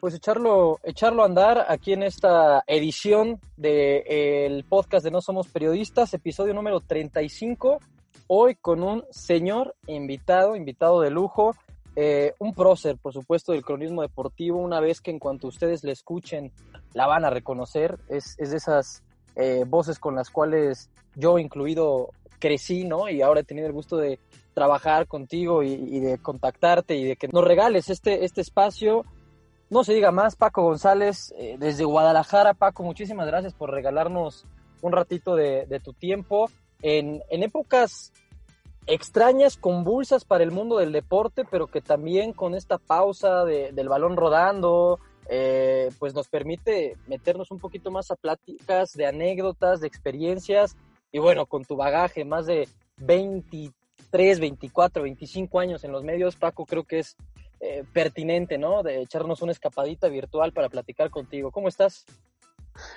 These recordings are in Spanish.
Pues echarlo, echarlo a andar aquí en esta edición del podcast de No Somos Periodistas, episodio número 35. Hoy con un señor invitado, invitado de lujo, eh, un prócer, por supuesto, del cronismo deportivo. Una vez que en cuanto ustedes le escuchen, la van a reconocer. Es, es de esas eh, voces con las cuales yo, incluido, crecí, ¿no? Y ahora he tenido el gusto de trabajar contigo y, y de contactarte y de que nos regales este, este espacio no se diga más, Paco González, eh, desde Guadalajara. Paco, muchísimas gracias por regalarnos un ratito de, tu tiempo. En, en, épocas extrañas, convulsas para el mundo del deporte, pero que también con esta pausa de, del balón rodando, eh, pues nos permite meternos un poquito más a pláticas de anécdotas, de experiencias. Y bueno, con tu bagaje, más de 23, 24, 25 años en los medios, Paco, creo que es eh, pertinente, ¿no? De echarnos una escapadita virtual para platicar contigo. ¿Cómo estás?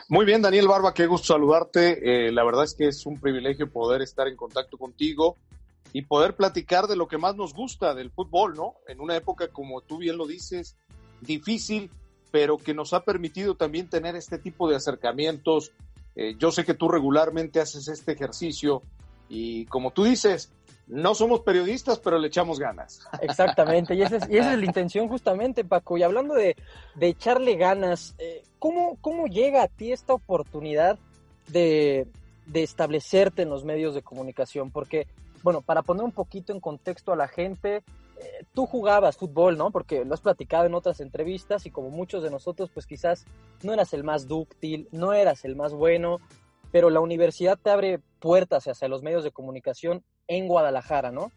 Muy bien, Daniel Barba, qué gusto saludarte. Eh, la verdad es que es un privilegio poder estar en contacto contigo y poder platicar de lo que más nos gusta del fútbol, ¿no? En una época, como tú bien lo dices, difícil, pero que nos ha permitido también tener este tipo de acercamientos. Eh, yo sé que tú regularmente haces este ejercicio y como tú dices, no somos periodistas, pero le echamos ganas. Exactamente, y esa es, y esa es la intención justamente, Paco. Y hablando de, de echarle ganas, eh, ¿cómo, ¿cómo llega a ti esta oportunidad de, de establecerte en los medios de comunicación? Porque, bueno, para poner un poquito en contexto a la gente, eh, tú jugabas fútbol, ¿no? Porque lo has platicado en otras entrevistas y como muchos de nosotros, pues quizás no eras el más dúctil, no eras el más bueno, pero la universidad te abre puertas hacia los medios de comunicación en Guadalajara, ¿no?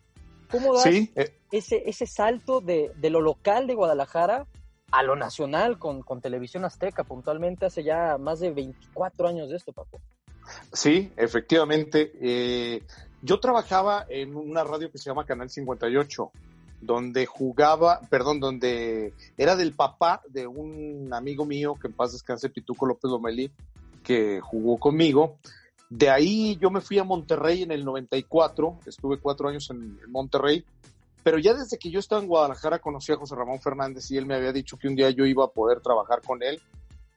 ¿Cómo das Sí, eh, ese, ese salto de, de lo local de Guadalajara a lo nacional con, con Televisión Azteca, puntualmente hace ya más de 24 años de esto, Paco? sí, efectivamente. eh, yo trabajaba en una radio que se llama Canal 58, donde jugaba, perdón, donde era del papá de un amigo mío, que en paz descanse, Pituco López Lomelí, que jugó conmigo. De ahí yo me fui a Monterrey en el 94, estuve cuatro años en Monterrey, pero ya desde que yo estaba en Guadalajara conocí a José Ramón Fernández y él me había dicho que un día yo iba a poder trabajar con él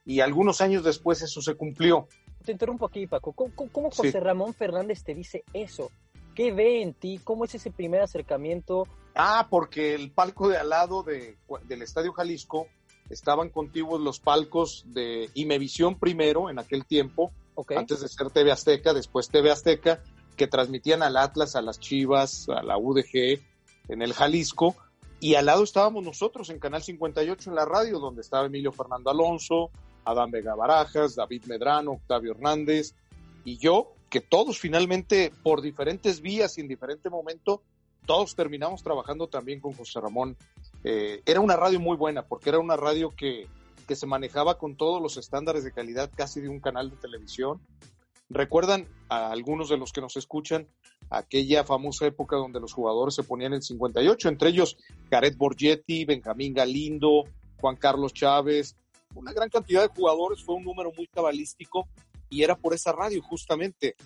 y algunos años después eso se cumplió. Te interrumpo aquí, Paco. ¿Cómo, José Sí. Ramón Fernández te dice eso? ¿Qué ve en ti? ¿Cómo es ese primer acercamiento? Ah, porque el palco de al lado de, del Estadio Jalisco estaban contiguos los palcos de Imevisión primero en aquel tiempo, Antes de ser TV Azteca, después TV Azteca, que transmitían al Atlas, a las Chivas, a la UDG en el Jalisco, y al lado estábamos nosotros en Canal 58 en la radio, donde estaba Emilio Fernando Alonso, Adán Vega Barajas, David Medrano, Octavio Hernández y yo, que todos finalmente por diferentes vías y en diferente momento, todos terminamos trabajando también con José Ramón. Eh, era una radio muy buena porque era una radio que, que se manejaba con todos los estándares de calidad casi de un canal de televisión. Recuerdan a algunos de los que nos escuchan aquella famosa época donde los jugadores se ponían en 58, entre ellos Gareth Borgetti, Benjamín Galindo, Juan Carlos Chávez, una gran cantidad de jugadores, fue un número muy cabalístico y era por esa radio justamente.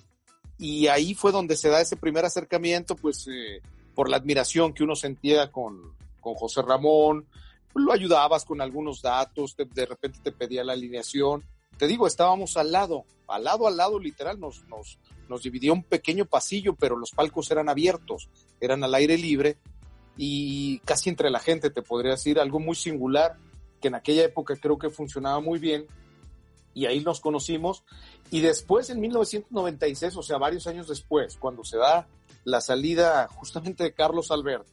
Y ahí fue donde se da ese primer acercamiento, pues eh, por la admiración que uno sentía con, con José Ramón, lo ayudabas con algunos datos, de repente te pedía la alineación. Te digo, estábamos al lado, al lado, al lado, literal, nos, nos, nos dividía un pequeño pasillo, pero los palcos eran abiertos, eran al aire libre y casi entre la gente, te podría decir, algo muy singular que en aquella época creo que funcionaba muy bien y ahí nos conocimos y después en 1996, o sea, varios años después, cuando se da la salida justamente de Carlos Albert,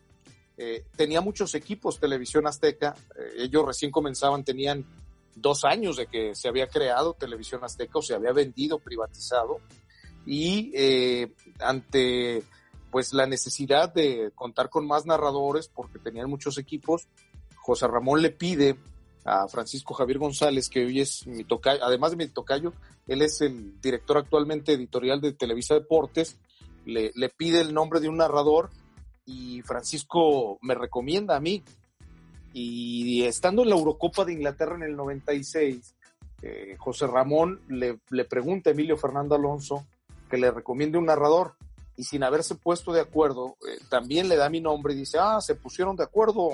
eh, tenía muchos equipos Televisión Azteca, eh, ellos recién comenzaban, tenían dos años de que se había creado Televisión Azteca o se había vendido, privatizado, y eh, ante pues la necesidad de contar con más narradores porque tenían muchos equipos. José Ramón le pide a Francisco Javier González, que hoy es mi tocayo, además de mi tocayo, él es el director actualmente editorial de Televisa Deportes, le, le pide el nombre de un narrador y Francisco me recomienda a mí. Y estando en la Eurocopa de Inglaterra en el 96, eh, José Ramón le, le pregunta a Emilio Fernando Alonso que le recomiende un narrador y sin haberse puesto de acuerdo, eh, también le da mi nombre y dice, ah, se pusieron de acuerdo.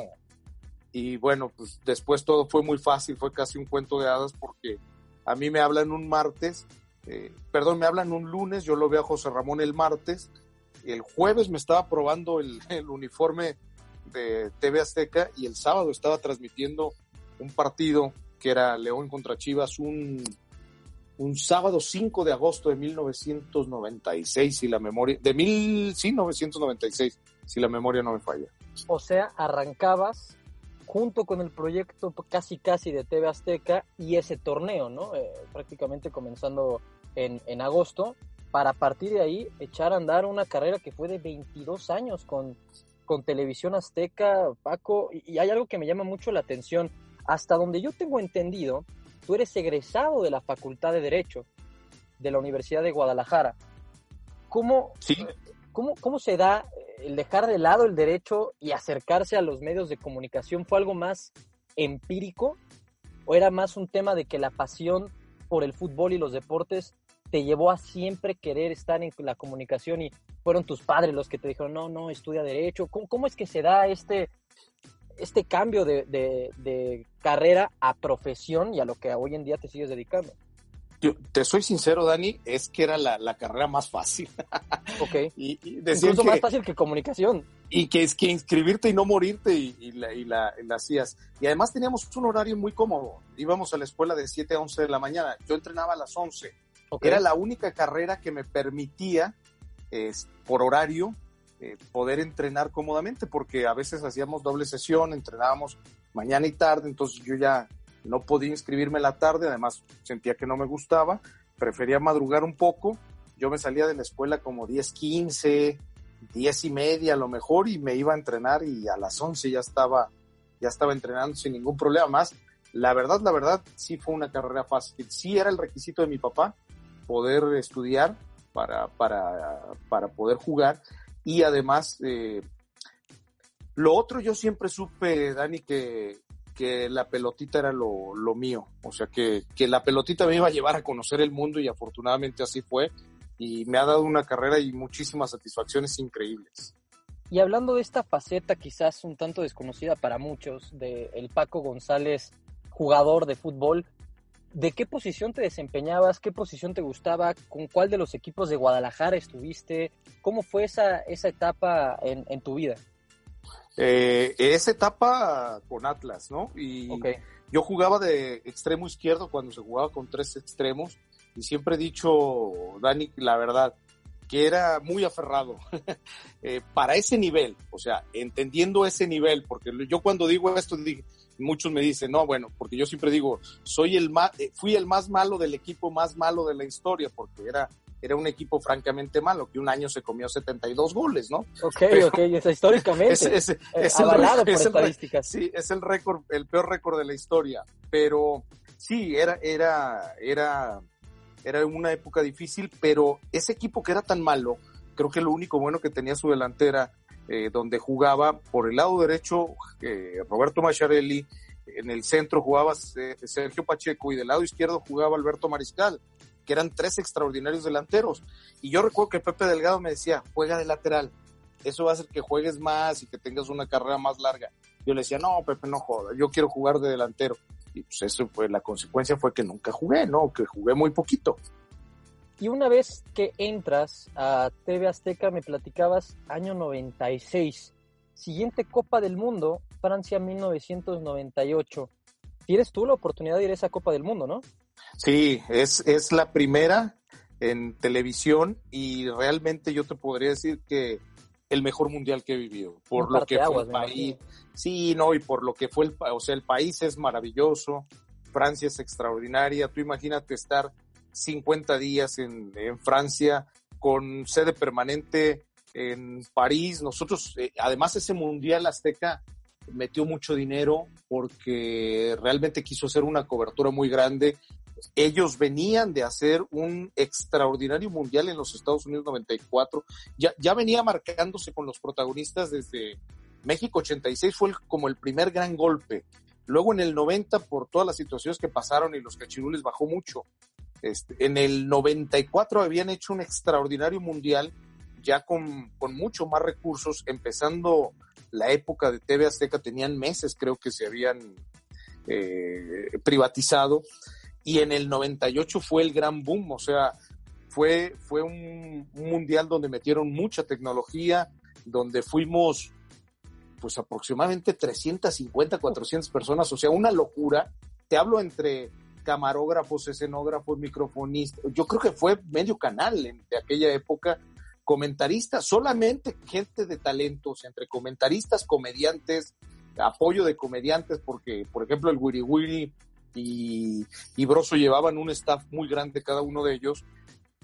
Y bueno, pues después todo fue muy fácil, fue casi un cuento de hadas porque a mí me hablan un martes, eh, perdón, me hablan un lunes, yo lo veo a José Ramón el martes, el jueves me estaba probando el, uniforme de TV Azteca y el sábado estaba transmitiendo un partido que era León contra Chivas, un un sábado 5 de agosto de 1996, si la memoria, de mil, sí, 1996, si la memoria no me falla. O sea, arrancabas junto con el proyecto casi casi de TV Azteca y ese torneo, ¿no? Eh, prácticamente comenzando en, en, agosto, para partir de ahí echar a andar una carrera que fue de 22 años con, con Televisión Azteca, Paco, y, y hay algo que me llama mucho la atención. Hasta donde yo tengo entendido, tú eres egresado de la Facultad de Derecho de la Universidad de Guadalajara. ¿Cómo, cómo, cómo se da el dejar de lado el derecho y acercarse a los medios de comunicación? ¿Fue algo más empírico o era más un tema de que la pasión por el fútbol y los deportes te llevó a siempre querer estar en la comunicación y fueron tus padres los que te dijeron, no, no, estudia derecho? ¿Cómo, cómo es que se da este, este cambio de, de, carrera a profesión y a lo que hoy en día te sigues dedicando? Yo te soy sincero, Dani, es que era la, la carrera más fácil. Ok. y, y Incluso más fácil que comunicación. Y que es que inscribirte y no morirte y, y, la, y la, la, hacías. Y además teníamos un horario muy cómodo. Íbamos a la escuela de 7 a 11 de la mañana. Yo entrenaba a las 11. Era la única carrera que me permitía, es, por horario, eh, poder entrenar cómodamente, porque a veces hacíamos doble sesión, entrenábamos mañana y tarde, entonces yo ya no podía inscribirme la tarde, además sentía que no me gustaba, prefería madrugar un poco, yo me salía de la escuela como 10, 15, 10 y media a lo mejor y me iba a entrenar y a las 11 ya estaba, ya estaba entrenando sin ningún problema más. La verdad, la verdad, sí fue una carrera fácil. Sí era el requisito de mi papá poder estudiar para, para, para poder jugar. Y además, eh, lo otro yo siempre supe, Dani, que, que la pelotita era lo, lo mío, o sea, que, que, la pelotita me iba a llevar a conocer el mundo y afortunadamente así fue. Y me ha dado una carrera y muchísimas satisfacciones increíbles. Y hablando de esta faceta quizás un tanto desconocida para muchos, de el Paco González, jugador de fútbol, ¿De qué posición te desempeñabas? ¿Qué posición te gustaba? ¿Con cuál de los equipos de Guadalajara estuviste? ¿Cómo fue esa, esa etapa en, en tu vida? Eh, esa etapa con Atlas, ¿no? Y okay. yo jugaba de extremo izquierdo cuando se jugaba con tres extremos y siempre he dicho, Dani, la verdad, que era muy aferrado eh, para ese nivel, o sea, entendiendo ese nivel, porque yo cuando digo esto, dije, muchos me dicen, no, bueno, porque yo siempre digo, soy el más, eh, fui el más malo del equipo más malo de la historia, porque era, era un equipo francamente malo, que un año se comió 72 goles, ¿no? Ok, Pero, ok, históricamente. Es, es, es, es avalado el, por estadísticas. El, sí, es el récord, el peor récord de la historia. Pero sí, era, era, era, era una época difícil, pero ese equipo que era tan malo, creo que lo único bueno que tenía su delantera eh, donde jugaba por el lado derecho eh, Roberto Macharelli, en el centro jugaba Sergio Pacheco y del lado izquierdo jugaba Alberto Mariscal, que eran tres extraordinarios delanteros. Y yo recuerdo que Pepe Delgado me decía, juega de lateral, eso va a hacer que juegues más y que tengas una carrera más larga. Yo le decía, no, Pepe, no joda, yo quiero jugar de delantero. Y pues eso fue, la consecuencia fue que nunca jugué, ¿no? Que jugué muy poquito. Y una vez que entras a TV Azteca, me platicabas año 96. Siguiente Copa del Mundo, Francia 1998. Tienes tú la oportunidad de ir a esa Copa del Mundo, ¿no? Sí, es, es la primera en televisión y realmente yo te podría decir que el mejor mundial que he vivido por lo que fue el país sí no y por lo que fue el o sea el país es maravilloso Francia es extraordinaria tú imagínate estar 50 días en, en Francia con sede permanente en París. Nosotros, eh, además ese Mundial Azteca metió mucho dinero porque realmente quiso hacer una cobertura muy grande. Ellos venían de hacer un extraordinario mundial en los Estados Unidos 94. Ya, ya venía marcándose con los protagonistas desde México 86, fue como el primer gran golpe. Luego en el 90, por todas las situaciones que pasaron y los cachirules bajó mucho. Este, en el 94 habían hecho un extraordinario mundial ya con, con mucho más recursos, empezando la época de TV Azteca, tenían meses creo que se habían eh, privatizado y en el 98 fue el gran boom, o sea, fue, fue un, mundial donde metieron mucha tecnología, donde fuimos pues aproximadamente 350, 400 personas, o sea, una locura. Te hablo entre camarógrafos, escenógrafos, microfonistas. Yo creo que fue medio canal de aquella época comentaristas, solamente gente de talentos, entre comentaristas, comediantes, apoyo de comediantes, porque, por ejemplo, el Wiri Wiri y, Broso llevaban un staff muy grande cada uno de ellos.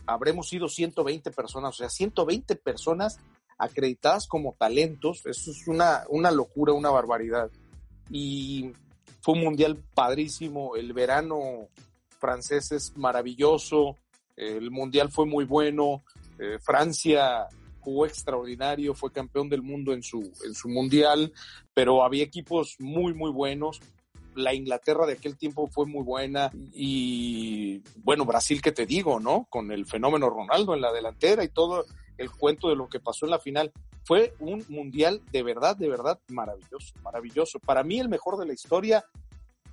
Habremos sido 120 personas, o sea, 120 personas acreditadas como talentos. Eso es una, una locura, una barbaridad. Y fue un mundial padrísimo. El verano francés es maravilloso. El mundial fue muy bueno. Eh, Francia jugó extraordinario, fue campeón del mundo en su, en su mundial, pero había equipos muy, muy buenos. La Inglaterra de aquel tiempo fue muy buena y bueno, Brasil, que te digo, ¿no? Con el fenómeno Ronaldo en la delantera y todo el cuento de lo que pasó en la final. Fue un mundial de verdad, de verdad maravilloso, maravilloso. Para mí el mejor de la historia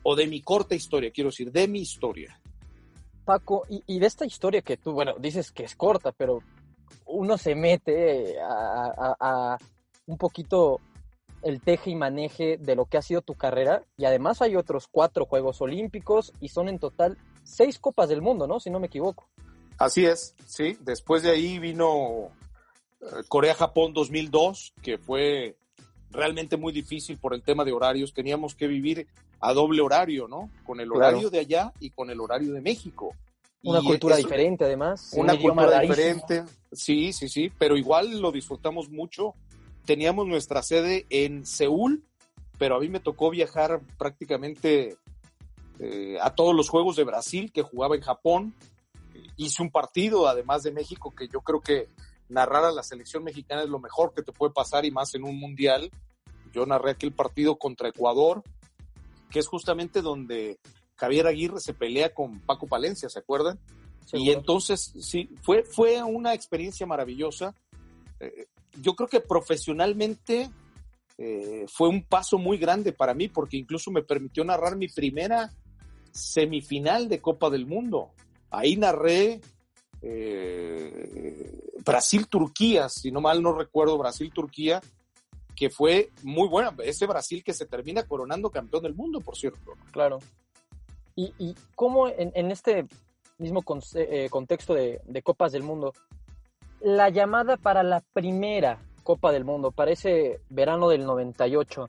o de mi corta historia, quiero decir, de mi historia. Paco, y, de esta historia que tú, bueno, dices que es corta, pero uno se mete a, un poquito el teje y maneje de lo que ha sido tu carrera y además hay otros cuatro Juegos Olímpicos y son en total seis Copas del Mundo, ¿no? Si no me equivoco. Así es, sí. Después de ahí vino eh, Corea-Japón 2002, que fue realmente muy difícil por el tema de horarios. Teníamos que vivir a doble horario, ¿no? Con el horario de allá y con el horario de México. Una cultura diferente, además. Una cultura diferente. Sí, sí, sí, pero igual lo disfrutamos mucho. Teníamos nuestra sede en Seúl, pero a mí me tocó viajar prácticamente eh, a todos los Juegos de Brasil que jugaba en Japón. Hice un partido, además de México, que yo creo que narrar a la selección mexicana es lo mejor que te puede pasar y más en un mundial. Yo narré aquel partido contra Ecuador, que es justamente donde Javier Aguirre se pelea con Paco Palencia, ¿se acuerdan? Y entonces, sí, fue, fue una experiencia maravillosa. Eh, yo creo que profesionalmente eh, fue un paso muy grande para mí, porque incluso me permitió narrar mi primera semifinal de Copa del Mundo. Ahí narré eh, Brasil-Turquía, si no mal no recuerdo, Brasil-Turquía, que fue muy buena. Ese Brasil que se termina coronando campeón del mundo, por cierto. Claro. ¿Y, cómo en, este mismo eh, contexto de, Copas del Mundo, la llamada para la primera Copa del Mundo, para ese verano del 98,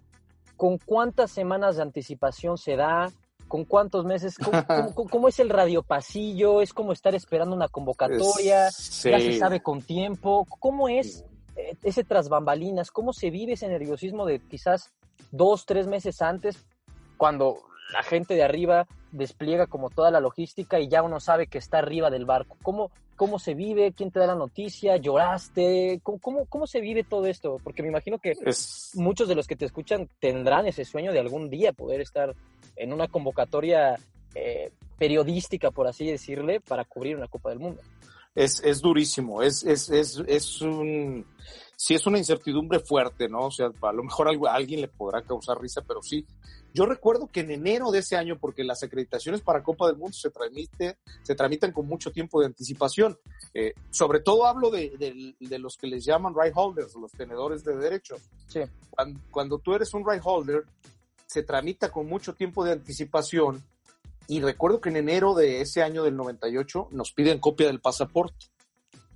¿con cuántas semanas de anticipación se da? ¿Con cuántos meses? ¿Cómo, es el radiopasillo? ¿Es como estar esperando una convocatoria? ¿Ya se sabe con tiempo? ¿Cómo es eh, ese tras bambalinas, cómo se vive ese nerviosismo de quizás dos, tres meses antes, cuando la gente de arriba despliega como toda la logística y ya uno sabe que está arriba del barco. ¿Cómo, cómo se vive? ¿Quién te da la noticia? ¿Lloraste? ¿Cómo, cómo, se vive todo esto? Porque me imagino que muchos de los que te escuchan tendrán ese sueño de algún día poder estar en una convocatoria eh, periodística, por así decirle, para cubrir una Copa del Mundo es, es durísimo, es, es, es, es un, sí es una incertidumbre fuerte, ¿no? O sea, a lo mejor a alguien le podrá causar risa, pero sí. Yo recuerdo que en enero de ese año, porque las acreditaciones para Copa del Mundo se transmite, se tramitan con mucho tiempo de anticipación. Eh, sobre todo hablo de, de, de, los que les llaman right holders, los tenedores de derechos. Sí. Cuando, cuando tú eres un right holder, se tramita con mucho tiempo de anticipación y recuerdo que en enero de ese año del 98 nos piden copia del pasaporte.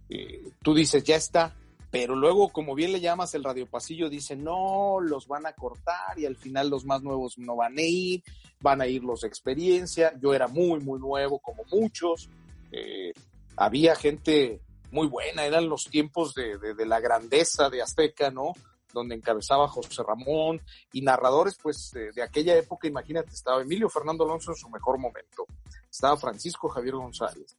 Eh, tú dices, ya está, pero luego, como bien le llamas, el radiopasillo dice, no, los van a cortar y al final los más nuevos no van a ir, van a ir los de experiencia. Yo era muy, muy nuevo, como muchos. Eh, había gente muy buena, eran los tiempos de, de, la grandeza de Azteca, ¿no? Donde encabezaba José Ramón y narradores, pues, de, aquella época, imagínate, estaba Emilio Fernando Alonso en su mejor momento, estaba Francisco Javier González,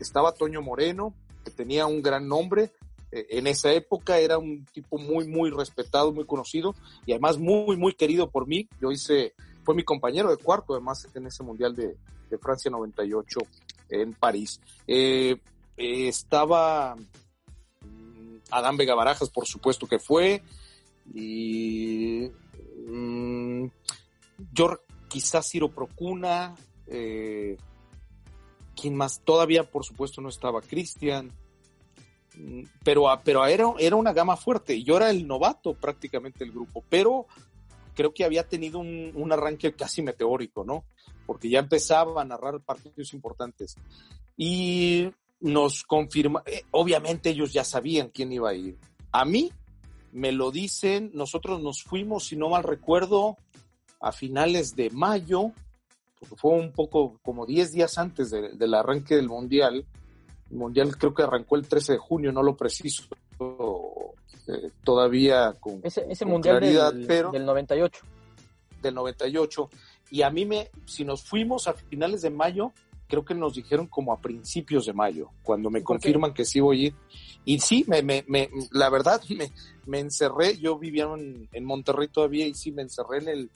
estaba Toño Moreno, que tenía un gran nombre, en esa época era un tipo muy, muy respetado, muy conocido y además muy, muy querido por mí. Yo hice, fue mi compañero de cuarto, además, en ese Mundial de, Francia 98 en París. Eh, eh, estaba mm, Adán Vega Barajas, por supuesto que fue, y mm, yo quizás Ciro Procuna, eh, ¿quién más? Todavía, por supuesto, no estaba Cristian, pero, pero era, era una gama fuerte, yo era el novato prácticamente del grupo, pero creo que había tenido un, un arranque casi meteórico, ¿no? Porque ya empezaba a narrar partidos importantes. Y nos confirma, eh, obviamente ellos ya sabían quién iba a ir. A mí me lo dicen, nosotros nos fuimos, si no mal recuerdo, a finales de mayo, porque fue un poco como 10 días antes del arranque del Mundial. El Mundial creo que arrancó el 13 de junio, no lo preciso eh, todavía con Ese, ese Mundial del, pero, del 98. Del 98. Y a mí me, si nos fuimos a finales de mayo, creo que nos dijeron como a principios de mayo, cuando me confirman que sí voy a ir. Y sí, me, me, me la verdad, me, me encerré, yo vivía en, en, Monterrey todavía y sí, me encerré en el,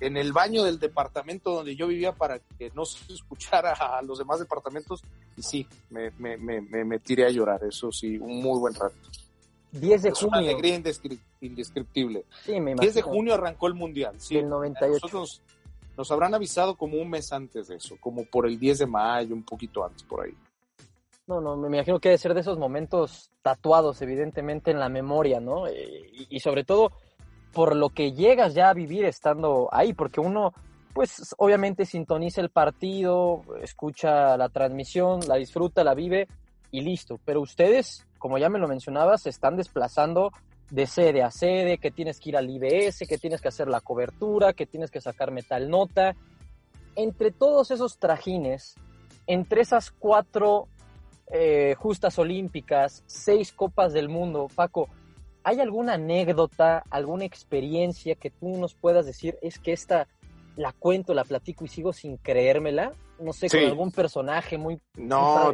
en el baño del departamento donde yo vivía para que no se escuchara a los demás departamentos y sí, me, me, me, me tiré a llorar, eso sí, un muy buen rato. 10 de junio. Una alegría indescriptible. Sí, me 10 de junio arrancó el Mundial. Sí, el 98. Nosotros nos habrán avisado como un mes antes de eso, como por el 10 de mayo, un poquito antes por ahí. No, no, me imagino que debe ser de esos momentos tatuados, evidentemente, en la memoria, ¿no? Eh, y, sobre todo por lo que llegas ya a vivir estando ahí, porque uno, pues obviamente sintoniza el partido, escucha la transmisión, la disfruta, la vive y listo. Pero ustedes, como ya me lo mencionabas, se están desplazando de sede a sede, que tienes que ir al IBS, que tienes que hacer la cobertura, que tienes que sacar metal nota. Entre todos esos trajines, entre esas cuatro eh, justas olímpicas, seis copas del mundo, Paco, ¿hay alguna anécdota, alguna experiencia que tú nos puedas decir? Es que esta la cuento, la platico y sigo sin creérmela. No sé, con algún personaje muy... No,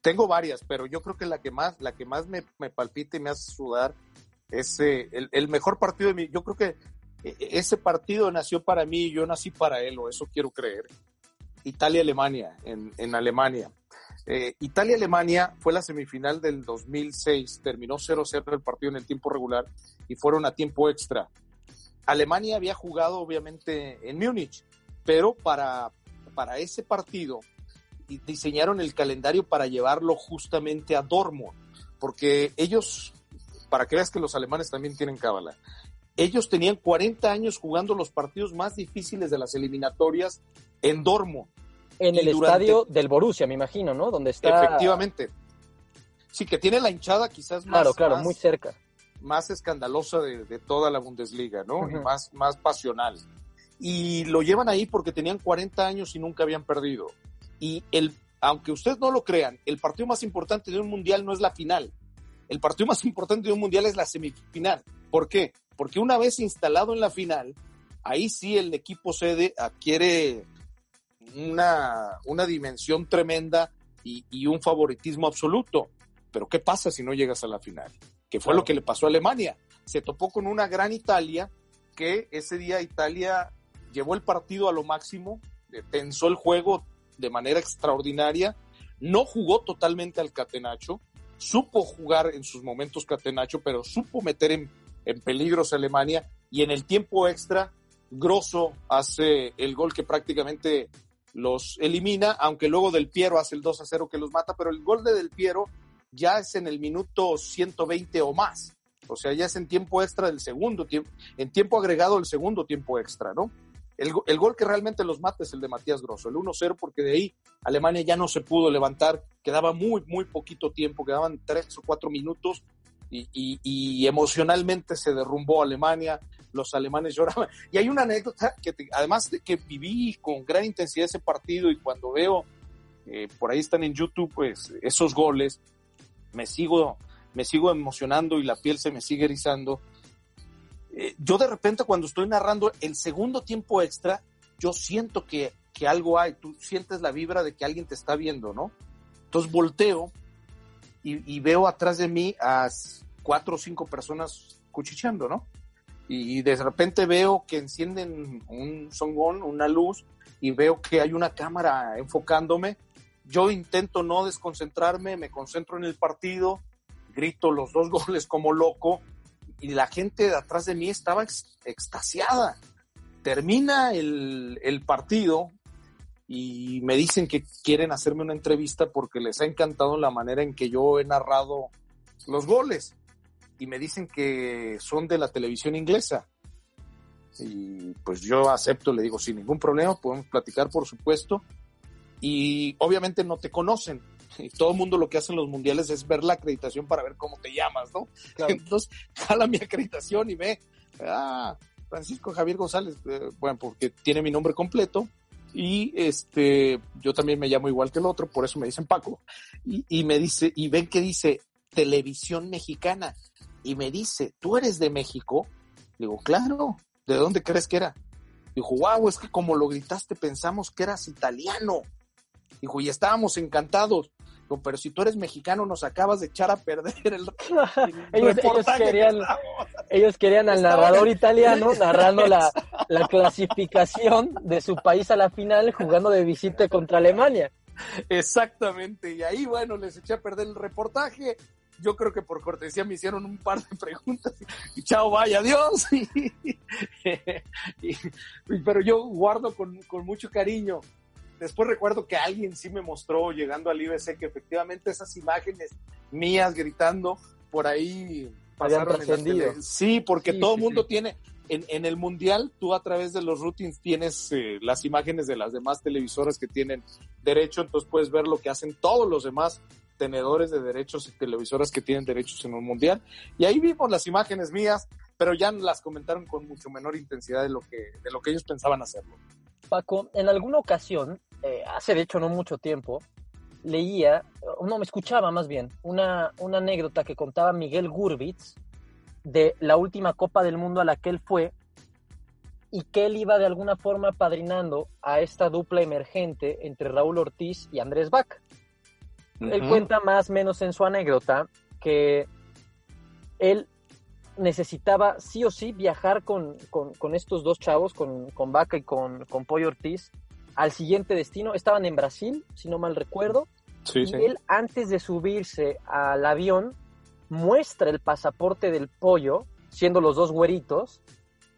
tengo varias, pero yo creo que la que más, la que más me, me palpita y me hace sudar es eh, el, mejor partido de mi. Yo creo que eh, ese partido nació para mí y yo nací para él, o eso quiero creer. Italia-Alemania, en, en, Alemania. Eh, Italia-Alemania fue la semifinal del 2006, terminó 0-0 el partido en el tiempo regular y fueron a tiempo extra. Alemania había jugado obviamente en Múnich, pero para, para ese partido diseñaron el calendario para llevarlo justamente a Dortmund, porque ellos, para que veas que los alemanes también tienen cábala, ellos tenían 40 años jugando los partidos más difíciles de las eliminatorias en Dortmund. En el estadio del Borussia, me imagino, ¿no? Donde está. Efectivamente. Sí, que tiene la hinchada quizás más. Claro, claro, muy cerca. Más escandalosa de, toda la Bundesliga, ¿no? y más, más pasional. Y lo llevan ahí porque tenían 40 años y nunca habían perdido. Y el, aunque ustedes no lo crean, el partido más importante de un mundial no es la final. El partido más importante de un mundial es la semifinal. ¿Por qué? Porque una vez instalado en la final, ahí sí el equipo sede adquiere una, una dimensión tremenda y, y, un favoritismo absoluto. Pero ¿qué pasa si no llegas a la final? Que fue lo que le pasó a Alemania. Se topó con una gran Italia que ese día Italia llevó el partido a lo máximo, tensó el juego, de manera extraordinaria, no jugó totalmente al Catenacho, supo jugar en sus momentos Catenacho, pero supo meter en, en peligros a Alemania y en el tiempo extra, Grosso hace el gol que prácticamente los elimina, aunque luego Del Piero hace el 2 a 0 que los mata, pero el gol de Del Piero ya es en el minuto 120 o más. O sea, ya es en tiempo extra del segundo tiempo, en tiempo agregado del segundo tiempo extra, ¿no? El, gol que realmente los mata es el de Matías Grosso, el 1-0, porque de ahí Alemania ya no se pudo levantar, quedaba muy, muy poquito tiempo, quedaban tres o cuatro minutos y, emocionalmente se derrumbó Alemania, los alemanes lloraban. Y hay una anécdota que además de que viví con gran intensidad ese partido y cuando veo, eh, por ahí están en YouTube, pues esos goles, me sigo, me sigo emocionando y la piel se me sigue erizando. Eh, yo de repente cuando estoy narrando el segundo tiempo extra, yo siento que, que algo hay, tú sientes la vibra de que alguien te está viendo, ¿no? Entonces volteo y, veo atrás de mí a cuatro o cinco personas cuchicheando, ¿no? Y, de repente veo que encienden un songón, una luz, y veo que hay una cámara enfocándome. Yo intento no desconcentrarme, me concentro en el partido, grito los dos goles como loco, y la gente de atrás de mí estaba extasiada. Termina el, el partido, y me dicen que quieren hacerme una entrevista porque les ha encantado la manera en que yo he narrado los goles. Y me dicen que son de la televisión inglesa. Y pues yo acepto, le digo, sin ningún problema, podemos platicar, por supuesto. Y obviamente no te conocen. Y todo el mundo lo que hace en los mundiales es ver la acreditación para ver cómo te llamas, ¿no? Entonces, jala mi acreditación y ve, ah, Francisco Javier González, eh, bueno, porque tiene mi nombre completo, y este, yo también me llamo igual que el otro, por eso me dicen Paco. Y, me dice, y ven que dice televisión mexicana. Y me dice, ¿tú eres de México? Digo, claro, ¿de dónde crees que era? Dijo, wow, es que como lo gritaste pensamos que eras italiano. Dijo, y estábamos encantados pero si tú eres mexicano nos acabas de echar a perder el, ellos, querían, ellos querían al narrador italiano narrando la, la clasificación de su país a la final jugando de visita contra Alemania. Exactamente, y ahí bueno, les eché a perder el reportaje. Yo creo que por cortesía me hicieron un par de preguntas y, chao, vaya, adiós. pero yo guardo con, con mucho cariño Después recuerdo que alguien sí me mostró llegando al IBC que efectivamente esas imágenes mías gritando por ahí pasaron trascendido. Sí, porque todo el mundo tiene, en, en, el mundial tú a través de los routines tienes eh, las imágenes de las demás televisoras que tienen derecho, entonces puedes ver lo que hacen todos los demás tenedores de derechos y televisoras que tienen derechos en un mundial. Y ahí vimos las imágenes mías, pero ya las comentaron con mucho menor intensidad de lo que, de lo que ellos pensaban hacerlo. Paco, en alguna ocasión eh, hace de hecho no mucho tiempo, leía, no, me escuchaba más bien, una, una anécdota que contaba Miguel Gurbitz de la última Copa del Mundo a la que él fue y que él iba de alguna forma padrinando a esta dupla emergente entre Raúl Ortiz y Andrés Bach. Él cuenta más o menos en su anécdota que él necesitaba sí o sí viajar con, estos dos chavos, con, con Vaca y con, con Pollo Ortiz, al siguiente destino. Estaban en Brasil, si no mal recuerdo. y él, antes de subirse al avión, muestra el pasaporte del pollo, siendo los dos güeritos,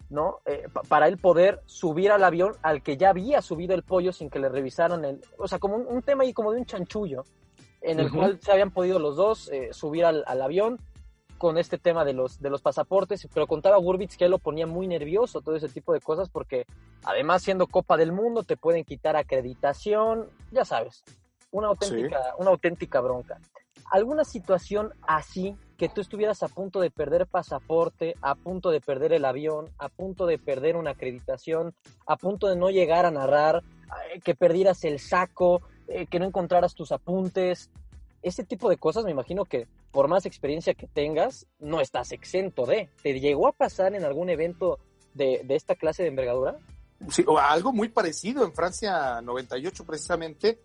¿no? Eh, para él poder subir al avión al que ya había subido el pollo sin que le revisaran el. O sea, como un, tema ahí como de un chanchullo, en el cual se habían podido los dos eh, subir al, al avión con este tema de los, de los pasaportes, pero contaba Gurbitz que él lo ponía muy nervioso, todo ese tipo de cosas, porque además siendo Copa del Mundo te pueden quitar acreditación, ya sabes, una auténtica, una auténtica bronca. ¿Alguna situación así que tú estuvieras a punto de perder pasaporte, a punto de perder el avión, a punto de perder una acreditación, a punto de no llegar a narrar, eh, que perdieras el saco, eh, que no encontraras tus apuntes? ese tipo de cosas me imagino que por más experiencia que tengas, no estás exento de. ¿Te llegó a pasar en algún evento de, esta clase de envergadura? Sí, o algo muy parecido en Francia 98 precisamente.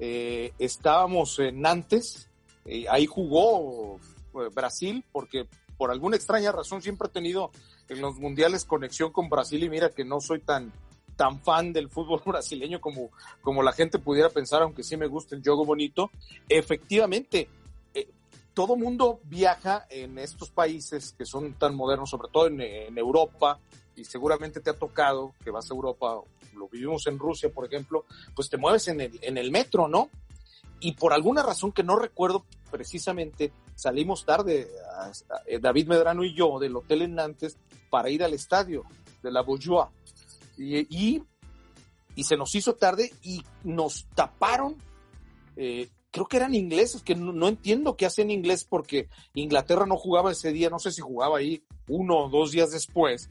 Eh, estábamos en Nantes, eh, ahí jugó eh, Brasil porque por alguna extraña razón siempre he tenido en los mundiales conexión con Brasil y mira que no soy tan tan fan del fútbol brasileño como, como la gente pudiera pensar, aunque sí me gusta el juego bonito. Efectivamente, eh, todo mundo viaja en estos países que son tan modernos, sobre todo en, Europa, y seguramente te ha tocado que vas a Europa, lo vivimos en Rusia, por ejemplo, pues te mueves en el, en el metro, ¿no? Y por alguna razón que no recuerdo precisamente, salimos tarde, David Medrano y yo, del hotel en Nantes, para ir al estadio de la Bourgeois y, y, se nos hizo tarde y nos taparon. Eh, creo que eran ingleses, que no, entiendo qué hacen inglés porque Inglaterra no jugaba ese día, no sé si jugaba ahí uno o dos días después,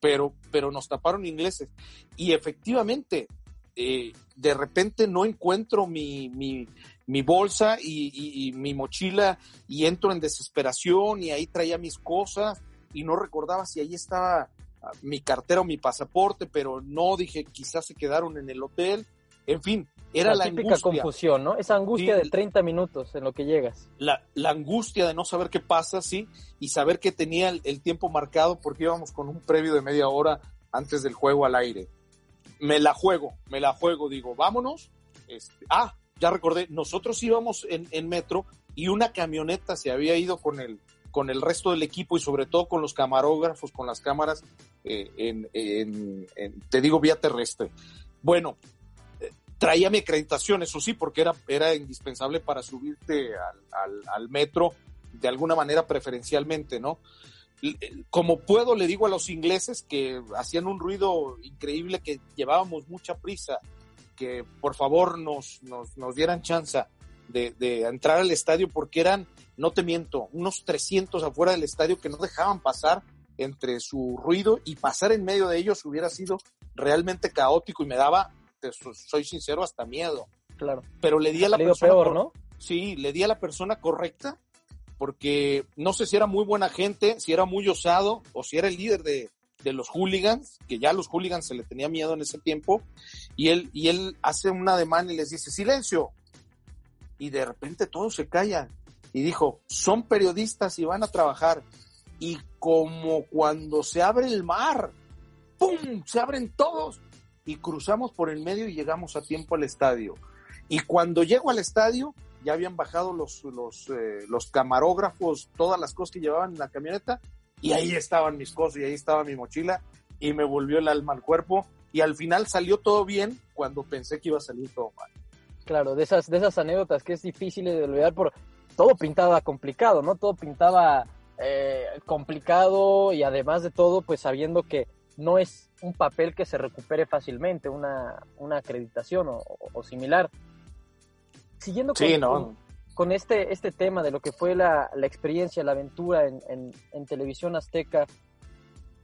pero, pero nos taparon ingleses. Y efectivamente, eh, de repente no encuentro mi, mi, mi bolsa y, mi mochila y entro en desesperación y ahí traía mis cosas y no recordaba si ahí estaba mi cartera o mi pasaporte, pero no dije, quizás se quedaron en el hotel. En fin, era la, típica confusión, ¿no? Esa angustia de 30 minutos en lo que llegas. La, la, angustia de no saber qué pasa, sí, y saber que tenía el, tiempo marcado porque íbamos con un previo de media hora antes del juego al aire. Me la juego, me la juego, digo, vámonos. Este, ah, ya recordé, nosotros íbamos en, en, metro y una camioneta se había ido con el, con el resto del equipo y sobre todo con los camarógrafos, con las cámaras, eh, te digo, vía terrestre. Bueno, eh, traía mi acreditación, eso sí, porque era, era indispensable para subirte al, al, metro de alguna manera preferencialmente, ¿no? como puedo, le digo a los ingleses que hacían un ruido increíble, que llevábamos mucha prisa, que por favor nos, nos, dieran chance de, entrar al estadio porque eran, no te miento, unos 300 afuera del estadio que no dejaban pasar entre su ruido y pasar en medio de ellos hubiera sido realmente caótico y me daba, soy sincero, hasta miedo. Claro. Pero le di a la persona. Peor, ¿no? Sí, le di a la persona correcta porque no sé si era muy buena gente, si era muy osado o si era el líder de, de los hooligans, que ya a los hooligans se le tenía miedo en ese tiempo, y él, y él hace un ademán y les dice, silencio. Y de repente todos se callan. Y dijo, son periodistas y van a trabajar. Y como cuando se abre el mar, ¡pum! Se abren todos. Y cruzamos por el medio y llegamos a tiempo al estadio. Y cuando llego al estadio, ya habían bajado los, los, eh, los camarógrafos, todas las cosas que llevaban en la camioneta, y ahí estaban mis cosas y ahí estaba mi mochila, y me volvió el alma al cuerpo, y al final salió todo bien cuando pensé que iba a salir todo mal. Claro, de esas, de esas anécdotas que es difícil de olvidar, por todo pintaba complicado, ¿no? Todo pintaba eh, complicado y además de todo, pues sabiendo que no es un papel que se recupere fácilmente, una, una acreditación o similar. Siguiendo con, este, este tema de lo que fue la, experiencia, la aventura en, televisión azteca,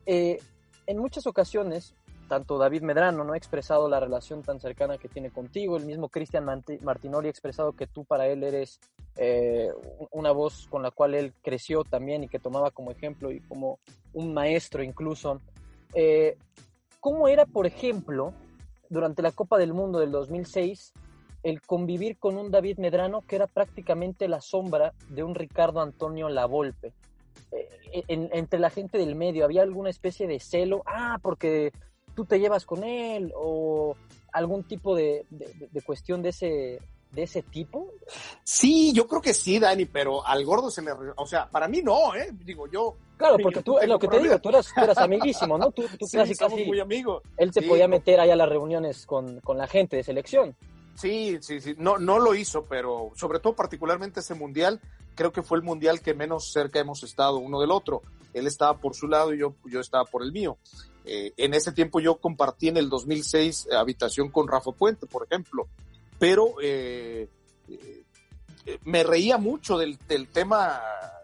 eh, en muchas ocasiones, tanto David Medrano no ha expresado la relación tan cercana que tiene contigo, el mismo Cristian Martinoli ha expresado que tú para él eres eh, una voz con la cual él creció también y que tomaba como ejemplo y como un maestro incluso. Eh, ¿Cómo era, por ejemplo, durante la Copa del Mundo del 2006, el convivir con un David Medrano que era prácticamente la sombra de un Ricardo Antonio Lavolpe. Eh, entre la gente del medio había alguna especie de celo, ah, porque tú te llevas con él, o algún tipo de, cuestión de ese, de ese tipo? Sí, yo creo que sí, Dani, pero al gordo se le... O sea, para mí no, ¿eh? Digo, yo... Claro, porque tú, es lo que te digo, tú eras, amiguísimo, ¿no? Tú, tú sí, casi, casi... muy amigos. Él te podía meter ahí a las reuniones con, con la gente de selección. Sí, sí, sí, no, no lo hizo, pero sobre todo particularmente ese mundial, creo que fue el mundial que menos cerca hemos estado uno del otro. Él estaba por su lado y yo, yo estaba por el mío. Eh, en ese tiempo yo compartí en el 2006 eh, habitación con Rafa Puente, por ejemplo, pero eh, me reía mucho del, del tema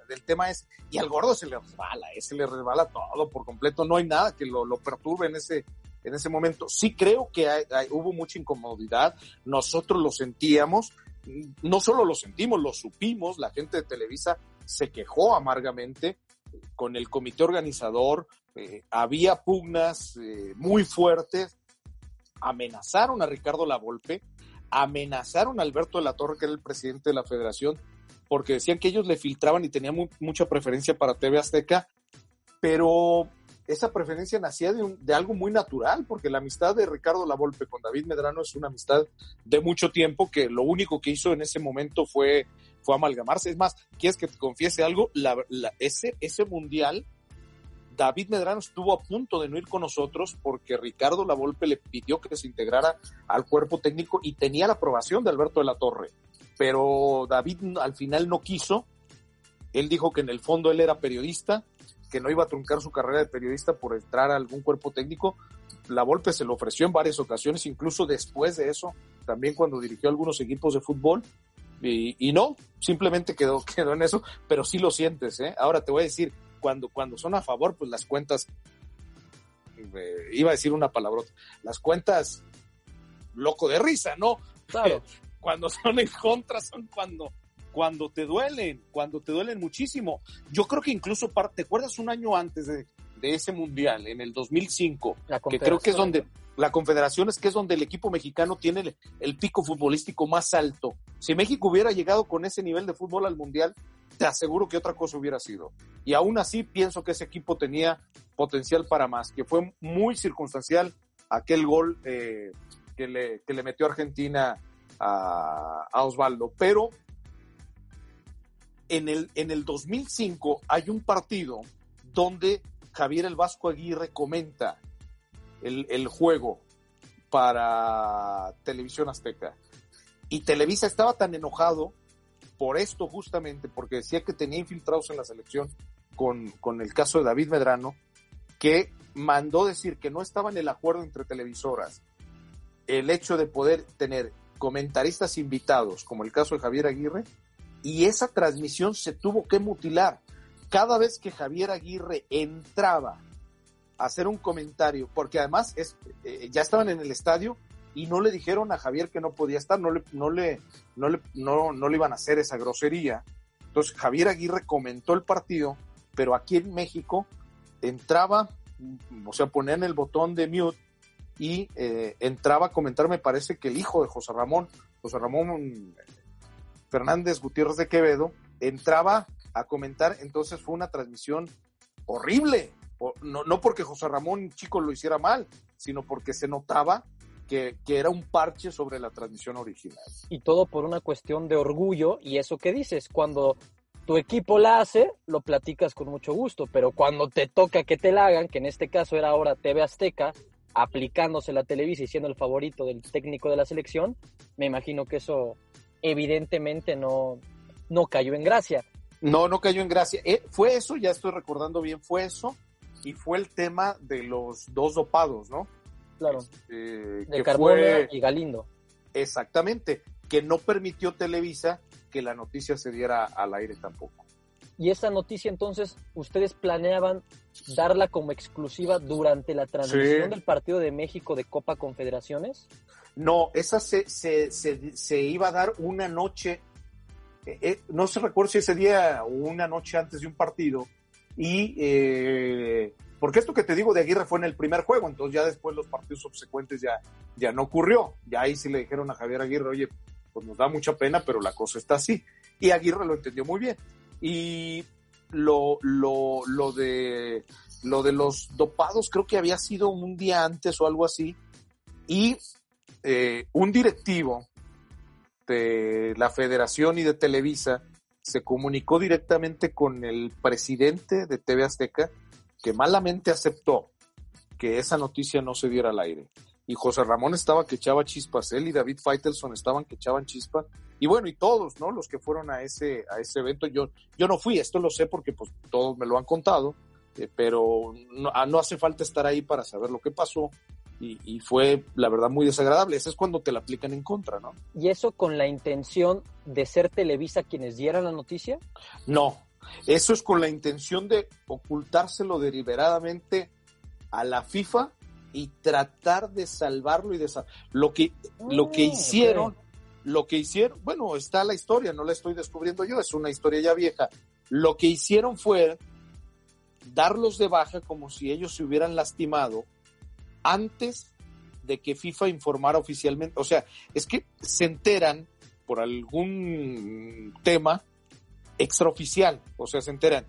del tema es, y al gordo se le resbala, se le resbala todo por completo, no hay nada que lo, lo perturbe en ese, en ese momento. Sí creo que hubo mucha incomodidad, nosotros lo sentíamos, no solo lo sentimos, lo supimos, la gente de Televisa se quejó amargamente con el comité organizador, eh, había pugnas eh, muy fuertes, amenazaron a Ricardo Lavolpe, amenazaron a Alberto de la Torre, que era el presidente de la federación, porque decían que ellos le filtraban y tenían mucha preferencia para TV Azteca, pero esa preferencia nacía de, algo muy natural, porque la amistad de Ricardo Lavolpe con David Medrano es una amistad de mucho tiempo que lo único que hizo en ese momento fue, fue amalgamarse. Es más, ¿quieres que te confiese algo? ese, ese mundial, David Medrano estuvo a punto de no ir con nosotros porque Ricardo Lavolpe le pidió que se integrara al cuerpo técnico y tenía la aprobación de Alberto de la Torre. Pero David al final no quiso. Él dijo que en el fondo él era periodista, que no iba a truncar su carrera de periodista por entrar a algún cuerpo técnico. La Volpe se lo ofreció en varias ocasiones, incluso después de eso, también cuando dirigió algunos equipos de fútbol. Y, no, simplemente quedó, quedó en eso, pero sí lo sientes, ¿eh? Ahora te voy a decir, cuando, cuando son a favor, pues las cuentas, eh, iba a decir una palabrota, las cuentas loco de risa, ¿no? Claro. cuando son en contra son cuando, cuando te duelen, cuando te duelen muchísimo. Yo creo que incluso, ¿te acuerdas un año antes de, de ese mundial, en el 2005? Que creo que es donde la Confederación es que es donde el equipo mexicano tiene el, pico futbolístico más alto. Si México hubiera llegado con ese nivel de fútbol al Mundial, te aseguro que otra cosa hubiera sido. Y aún así pienso que ese equipo tenía potencial para más, que fue muy circunstancial aquel gol eh, que, le, que, le, metió Argentina a, a Osvaldo. Pero en el, en el 2005 hay un partido donde Javier el Vasco Aguirre comenta el, juego para Televisión Azteca. Y Televisa estaba tan enojado por esto justamente, porque decía que tenía infiltrados en la selección con, con, el caso de David Medrano, que mandó decir que no estaba en el acuerdo entre televisoras el hecho de poder tener comentaristas invitados, como el caso de Javier Aguirre, y esa transmisión se tuvo que mutilar. Cada vez que Javier Aguirre entraba hacer un comentario, porque además es, eh, ya estaban en el estadio y no le dijeron a Javier que no podía estar, no le, no le, no le, no, no le iban a hacer esa grosería. Entonces Javier Aguirre comentó el partido, pero aquí en México entraba, o sea, ponían el botón de mute y eh, entraba a comentar, me parece que el hijo de José Ramón, José Ramón Fernández Gutiérrez de Quevedo, entraba a comentar, entonces fue una transmisión horrible, no, no porque José Ramón Chico lo hiciera mal, sino porque se notaba que, que, era un parche sobre la transmisión original. Y todo por una cuestión de orgullo y eso que dices, cuando tu equipo la hace, lo platicas con mucho gusto, pero cuando te toca que te la hagan, que en este caso era ahora TV Azteca, aplicándose la Televisa y siendo el favorito del técnico de la selección, me imagino que eso evidentemente no, no cayó en gracia. No, no cayó en gracia. Eh, fue eso, ya estoy recordando bien, fue eso y fue el tema de los dos dopados, ¿no? Claro. Eh, de Carbona y Galindo. Exactamente, que no permitió Televisa que la noticia se diera al aire tampoco. Y esa noticia entonces, ¿ustedes planeaban darla como exclusiva durante la transmisión del partido de México de Copa Confederaciones? No, esa se, se, se, iba a dar una noche, eh, eh, no se recuerda si ese día o una noche antes de un partido, y eh, porque esto que te digo de Aguirre fue en el primer juego, entonces ya después los partidos subsecuentes ya, ya no ocurrió. Ya ahí sí le dijeron a Javier Aguirre, oye, pues nos da mucha pena, pero la cosa está así. Y Aguirre lo entendió muy bien. Y lo, lo, lo, de, lo de los dopados creo que había sido un día antes o algo así. Y eh, un directivo de la federación y de Televisa se comunicó directamente con el presidente de TV Azteca que malamente aceptó que esa noticia no se diera al aire. Y José Ramón estaba que echaba chispas, él y David Feitelson estaban que echaban chispas. Y bueno, y todos, ¿no? Los que fueron a ese, a ese evento, yo, yo no fui, esto lo sé porque pues todos me lo han contado, eh, pero ah, no, hace falta estar ahí para saber lo que pasó. Y, y, fue, la verdad, muy desagradable. Ese es cuando te la aplican en contra, ¿no? ¿Y eso con la intención de ser Televisa quienes dieran la noticia? No, eso es con la intención de ocultárselo deliberadamente a la FIFA y tratar de salvarlo y de lo que lo que mm, hicieron lo que hicieron bueno está la historia no la estoy descubriendo yo es una historia ya vieja lo que hicieron fue darlos de baja como si ellos se hubieran lastimado antes de que FIFA informara oficialmente o sea es que se enteran por algún tema extraoficial, o sea, se enteran,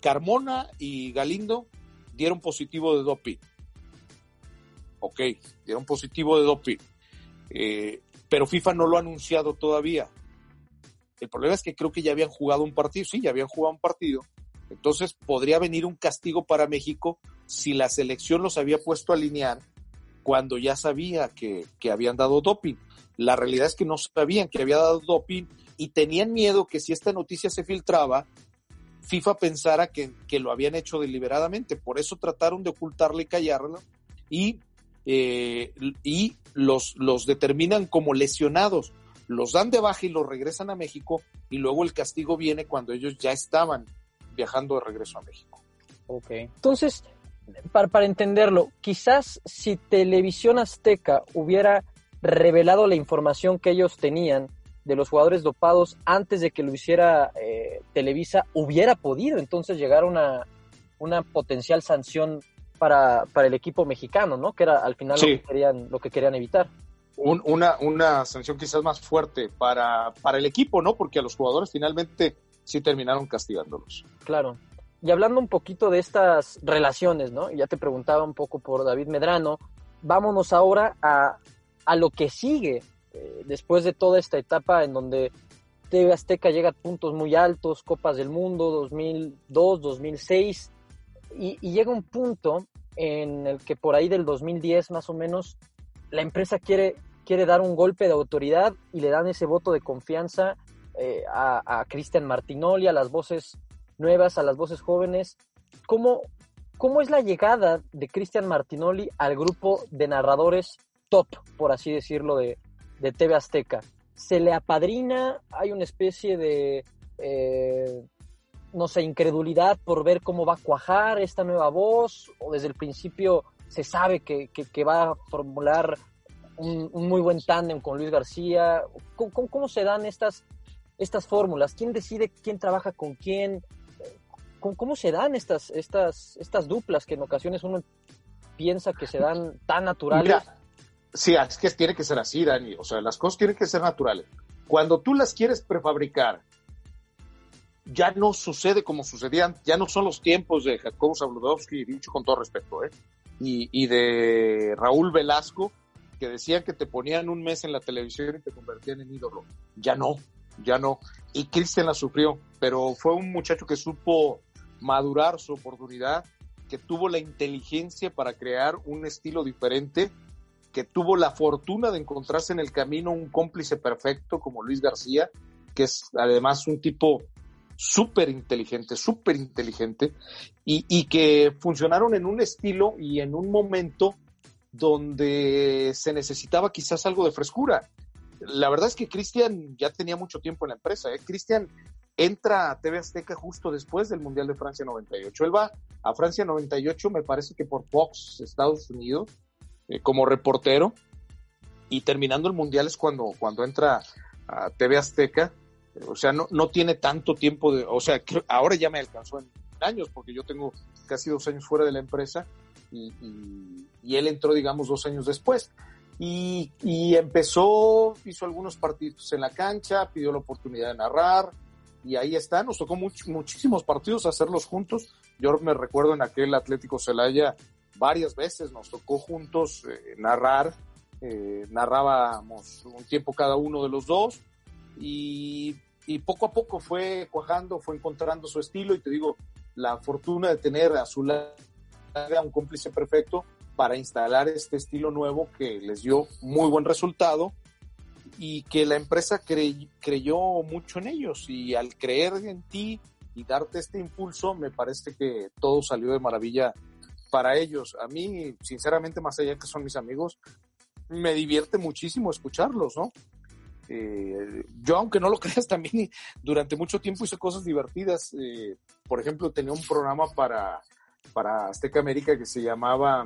Carmona y Galindo dieron positivo de doping. Ok, dieron positivo de doping. Eh, pero FIFA no lo ha anunciado todavía. El problema es que creo que ya habían jugado un partido, sí, ya habían jugado un partido. Entonces podría venir un castigo para México si la selección los había puesto a alinear cuando ya sabía que, que habían dado doping. La realidad es que no sabían que había dado doping y tenían miedo que si esta noticia se filtraba, FIFA pensara que, lo habían hecho deliberadamente. Por eso trataron de ocultarla y callarla y, eh, y los, los determinan como lesionados. Los dan de baja y los regresan a México y luego el castigo viene cuando ellos ya estaban viajando de regreso a México. Ok. Entonces, para, para entenderlo, quizás si Televisión Azteca hubiera revelado la información que ellos tenían de los jugadores dopados antes de que lo hiciera eh, Televisa, hubiera podido entonces llegar a una, una potencial sanción para, para, el equipo mexicano, ¿no? Que era al final lo, que querían, lo que querían evitar. una, una sanción quizás más fuerte para, para el equipo, ¿no? Porque a los jugadores finalmente sí terminaron castigándolos. Claro. Y hablando un poquito de estas relaciones, ¿no? Ya te preguntaba un poco por David Medrano, vámonos ahora a, a lo que sigue eh, después de toda esta etapa en donde TV Azteca llega a puntos muy altos, Copas del Mundo 2002, 2006, y, llega un punto en el que por ahí del 2010 más o menos la empresa quiere, quiere dar un golpe de autoridad y le dan ese voto de confianza eh, a, a Cristian Martinoli, a las voces nuevas, a las voces jóvenes. ¿Cómo, cómo es la llegada de Cristian Martinoli al grupo de narradores top, por así decirlo, de, de TV Azteca. Se le apadrina, hay una especie de, eh, no sé, incredulidad por ver cómo va a cuajar esta nueva voz, o desde el principio se sabe que, va a formular un, muy buen tándem con Luis García. ¿Cómo, se dan estas, estas fórmulas? ¿Quién decide quién trabaja con quién? ¿Cómo, se dan estas, estas, estas duplas que en ocasiones uno piensa que se dan tan naturales? Sí, es que tiene que ser así, Dani. O sea, las cosas tienen que ser naturales. Cuando tú las quieres prefabricar, ya no sucede como sucedían, ya no son los tiempos de Jacobo Zabludowski, dicho con todo respeto, ¿eh? y, y, de Raúl Velasco, que decían que te ponían un mes en la televisión y te convertían en ídolo. Ya no, ya no. Y Cristian la sufrió, pero fue un muchacho que supo madurar su oportunidad, que tuvo la inteligencia para crear un estilo diferente que tuvo la fortuna de encontrarse en el camino un cómplice perfecto como Luis García, que es además un tipo súper inteligente, súper inteligente, y, que funcionaron en un estilo y en un momento donde se necesitaba quizás algo de frescura. La verdad es que Cristian ya tenía mucho tiempo en la empresa. ¿eh? Cristian entra a TV Azteca justo después del Mundial de Francia 98. Él va a Francia 98, me parece que por Fox, Estados Unidos, eh, como reportero y terminando el mundial es cuando, cuando entra a TV Azteca. O sea, no, no tiene tanto tiempo de, o sea, ahora ya me alcanzó en años porque yo tengo casi dos años fuera de la empresa y, y, él entró, digamos, dos años después. Y, y, empezó, hizo algunos partidos en la cancha, pidió la oportunidad de narrar y ahí está, nos tocó muchísimos partidos hacerlos juntos. Yo me recuerdo en aquel Atlético Celaya varias veces nos tocó juntos eh, narrar, eh, narrábamos un tiempo cada uno de los dos y, poco a poco fue cuajando, fue encontrando su estilo y te digo, la fortuna de tener a su lado un cómplice perfecto para instalar este estilo nuevo que les dio muy buen resultado y que la empresa creyó mucho en ellos y al creer en ti y darte este impulso, me parece que todo salió de maravilla para ellos. A mí, sinceramente, más allá que son mis amigos, me divierte muchísimo escucharlos, ¿no? Eh, yo, aunque no lo creas, también durante mucho tiempo hice cosas divertidas. Eh, por ejemplo, tenía un programa para, para Azteca América que se llamaba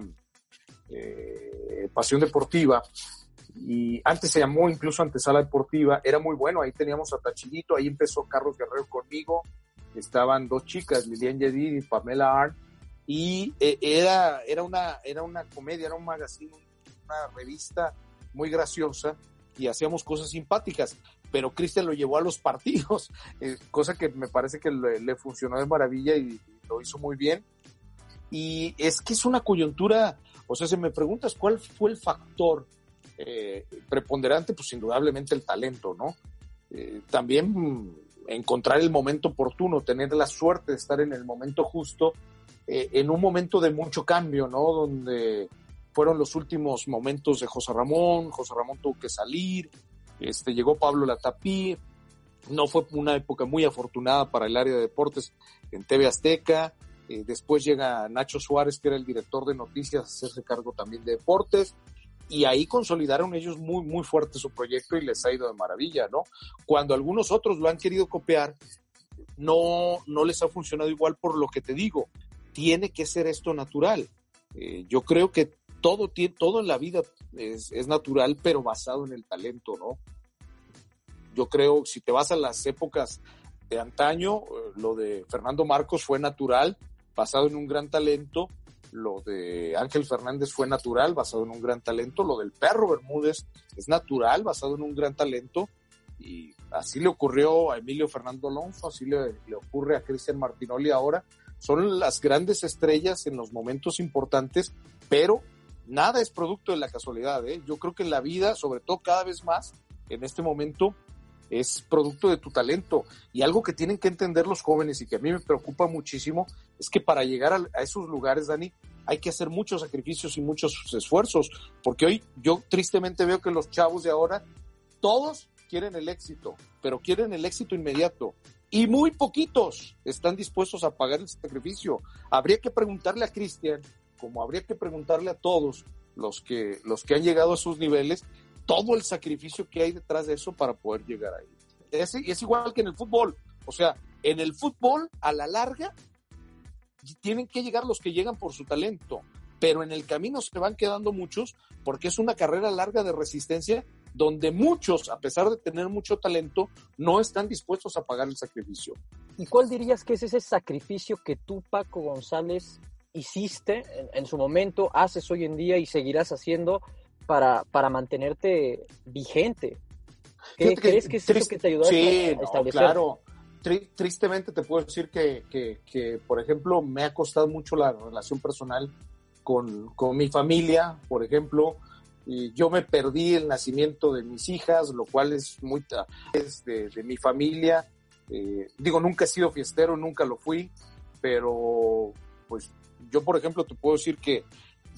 eh, Pasión Deportiva. Y antes se llamó incluso Antesala Deportiva. Era muy bueno. Ahí teníamos a Tachillito. Ahí empezó Carlos Guerrero conmigo. Estaban dos chicas, Lilian Yedid y Pamela Arn y eh, era, era, una, era una comedia, era un magazine, una revista muy graciosa y hacíamos cosas simpáticas, pero Cristian lo llevó a los partidos, eh, cosa que me parece que le, funcionó de maravilla y, lo hizo muy bien. Y es que es una coyuntura, o sea, si me preguntas cuál fue el factor eh, preponderante, pues indudablemente el talento, ¿no? también encontrar el momento oportuno, tener la suerte de estar en el momento justo eh, en un momento de mucho cambio, ¿no? Donde fueron los últimos momentos de José Ramón, José Ramón tuvo que salir, este, llegó Pablo Latapí, no fue una época muy afortunada para el área de deportes en TV Azteca, eh, después llega Nacho Suárez, que era el director de noticias, a hacerse cargo también de deportes, y ahí consolidaron ellos muy, muy fuerte su proyecto y les ha ido de maravilla, ¿no? Cuando algunos otros lo han querido copiar, no, no les ha funcionado igual por lo que te digo tiene que ser esto natural. Eh, yo creo que todo, todo en la vida es, es natural, pero basado en el talento, ¿no? Yo creo, si te vas a las épocas de antaño, eh, lo de Fernando Marcos fue natural, basado en un gran talento, lo de Ángel Fernández fue natural, basado en un gran talento, lo del perro Bermúdez es natural, basado en un gran talento, y así le ocurrió a Emilio Fernando Alonso, así le, ocurre a Cristian Martinoli ahora, son las grandes estrellas en los momentos importantes, pero nada es producto de la casualidad. ¿eh? Yo creo que en la vida, sobre todo cada vez más, en este momento, es producto de tu talento. Y algo que tienen que entender los jóvenes y que a mí me preocupa muchísimo es que para llegar a, esos lugares, Dani, hay que hacer muchos sacrificios y muchos esfuerzos. Porque hoy yo tristemente veo que los chavos de ahora, todos quieren el éxito, pero quieren el éxito inmediato. Y muy poquitos están dispuestos a pagar el sacrificio. Habría que preguntarle a Cristian, como habría que preguntarle a todos los que, los que han llegado a sus niveles, todo el sacrificio que hay detrás de eso para poder llegar ahí. Es, es igual que en el fútbol. O sea, en el fútbol, a la larga, tienen que llegar los que llegan por su talento, pero en el camino se van quedando muchos porque es una carrera larga de resistencia donde muchos, a pesar de tener mucho talento, no están dispuestos a pagar el sacrificio. ¿Y cuál dirías que es ese sacrificio que tú, Paco González, hiciste en su momento, haces hoy en día y seguirás haciendo para, para mantenerte vigente. ¿Qué crees que es eso que te ayudó a establecer? claro. tristemente te puedo decir que, que, por ejemplo, me ha costado mucho la relación personal con, con mi familia, por ejemplo. Y yo me perdí el nacimiento de mis hijas, lo cual es muy es de, de mi familia. Eh, digo, nunca he sido fiestero, nunca lo fui, pero pues yo, por ejemplo, te puedo decir que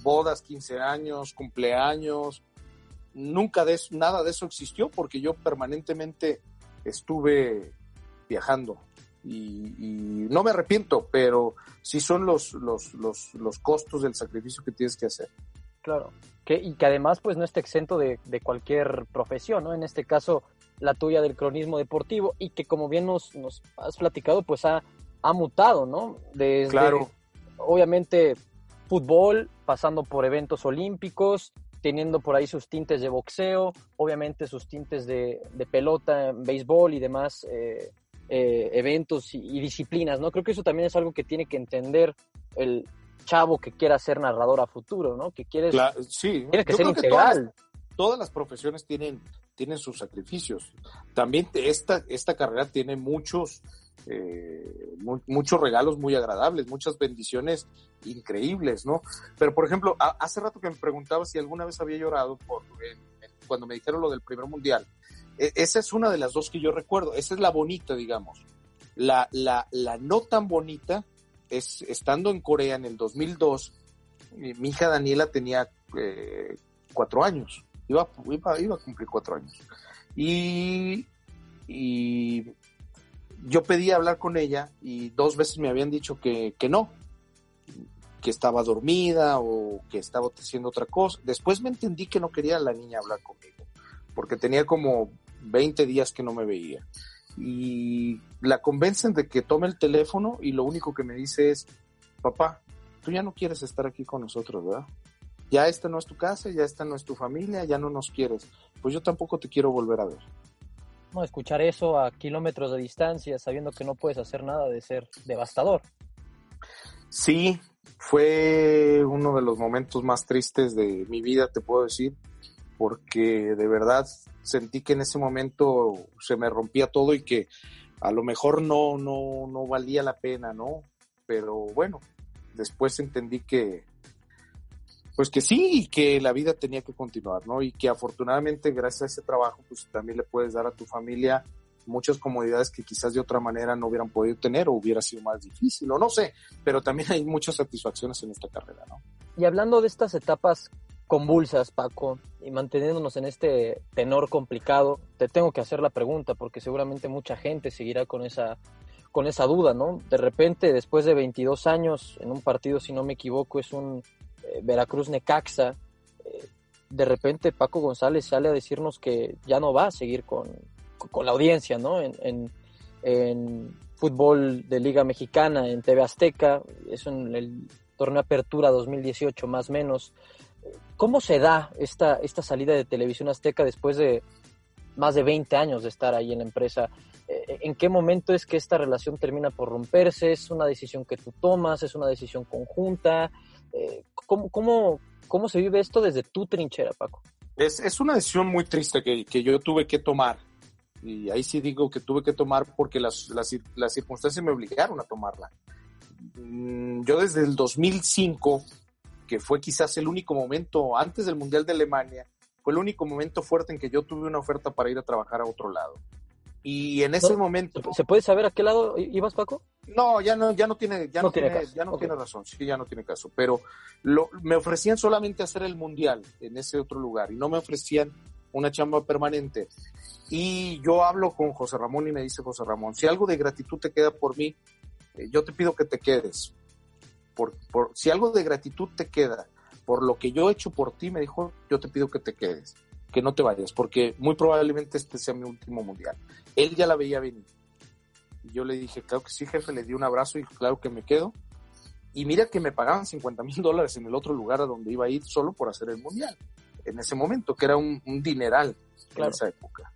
bodas, 15 años, cumpleaños, nunca de eso, nada de eso existió porque yo permanentemente estuve viajando y, no me arrepiento, pero sí son los, los, los, los, costos del sacrificio que tienes que hacer. Claro, que, y que además pues no está exento de, de, cualquier profesión, ¿no? En este caso la tuya del cronismo deportivo y que como bien nos, nos has platicado pues ha, ha mutado, ¿no? Desde, claro. Obviamente fútbol, pasando por eventos olímpicos, teniendo por ahí sus tintes de boxeo, obviamente sus tintes de, pelota, béisbol y demás eh, eh, eventos y, disciplinas, ¿no? Creo que eso también es algo que tiene que entender el chavo que quiera ser narrador a futuro, ¿no? Que quiere, sí, tiene que ser integral. todas, las profesiones tienen, tienen sus sacrificios. También esta, esta carrera tiene muchos eh, muchos regalos muy agradables, muchas bendiciones increíbles, ¿no? Pero, por ejemplo, hace rato que me preguntaba si alguna vez había llorado por, cuando me dijeron lo del primer mundial. E, esa es una de las dos que yo recuerdo. Esa es la bonita, digamos. La, la, la no tan bonita es estando en Corea en el 2002. Mi, hija Daniela tenía eh, cuatro años. Iba, iba, iba a cumplir cuatro años. Y, y yo pedí hablar con ella y dos veces me habían dicho que, que no, que estaba dormida o que estaba haciendo otra cosa. Después me entendí que no quería la niña hablar conmigo, porque tenía como 20 días que no me veía. Y la convencen de que tome el teléfono y lo único que me dice es, papá, tú ya no quieres estar aquí con nosotros, ¿verdad? Ya esta no es tu casa, ya esta no es tu familia, ya no nos quieres. Pues yo tampoco te quiero volver a ver. No, escuchar eso a kilómetros de distancia, sabiendo que no puedes hacer nada, de ser devastador. Sí, fue uno de los momentos más tristes de mi vida, te puedo decir, porque de verdad sentí que en ese momento se me rompía todo y que a lo mejor no, no, no valía la pena, ¿no? Pero bueno, después entendí que, pues que sí, y que la vida tenía que continuar, ¿no? Y que afortunadamente gracias a ese trabajo, pues también le puedes dar a tu familia muchas comodidades que quizás de otra manera no hubieran podido tener o hubiera sido más difícil, o no sé, pero también hay muchas satisfacciones en esta carrera, ¿no? Y hablando de estas etapas convulsas, Paco, y manteniéndonos en este tenor complicado, te tengo que hacer la pregunta porque seguramente mucha gente seguirá con esa con esa duda, ¿no? De repente, después de 22 años en un partido, si no me equivoco, es un Veracruz Necaxa, eh, de repente Paco González sale a decirnos que ya no va a seguir con, con la audiencia, ¿no? En, fútbol de Liga Mexicana, en TV Azteca, es en el torneo Apertura 2018 más menos. ¿Cómo se da esta, esta salida de Televisión Azteca después de más de 20 años de estar ahí en la empresa? Eh, ¿En qué momento es que esta relación termina por romperse? ¿Es una decisión que tú tomas? ¿Es una decisión conjunta? Eh, ¿cómo, cómo, cómo se vive esto desde tu trinchera, Paco? Es, es una decisión muy triste que, que, yo tuve que tomar. Y ahí sí digo que tuve que tomar porque las, las, las circunstancias me obligaron a tomarla. Mm, yo desde el 2005, que fue quizás el único momento antes del Mundial de Alemania, fue el único momento fuerte en que yo tuve una oferta para ir a trabajar a otro lado. Y en ese momento... ¿Se puede saber a qué lado ibas, Paco? No, ya no, ya no tiene, ya no, tiene, ya no tiene razón, sí, ya no tiene caso. Pero lo, me ofrecían solamente hacer el mundial en ese otro lugar y no me ofrecían una chamba permanente. Y yo hablo con José Ramón y me dice José Ramón, si algo de gratitud te queda por mí, eh, yo te pido que te quedes. Por, por, si algo de gratitud te queda por lo que yo he hecho por ti, me dijo, yo te pido que te quedes, que no te vayas, porque muy probablemente este sea mi último mundial. Él ya la veía venir. Y yo le dije, claro que sí, jefe, le di un abrazo y claro que me quedo. Y mira que me pagaban 50 mil dólares en el otro lugar a donde iba a ir solo por hacer el mundial. En ese momento, que era un, dineral en esa época.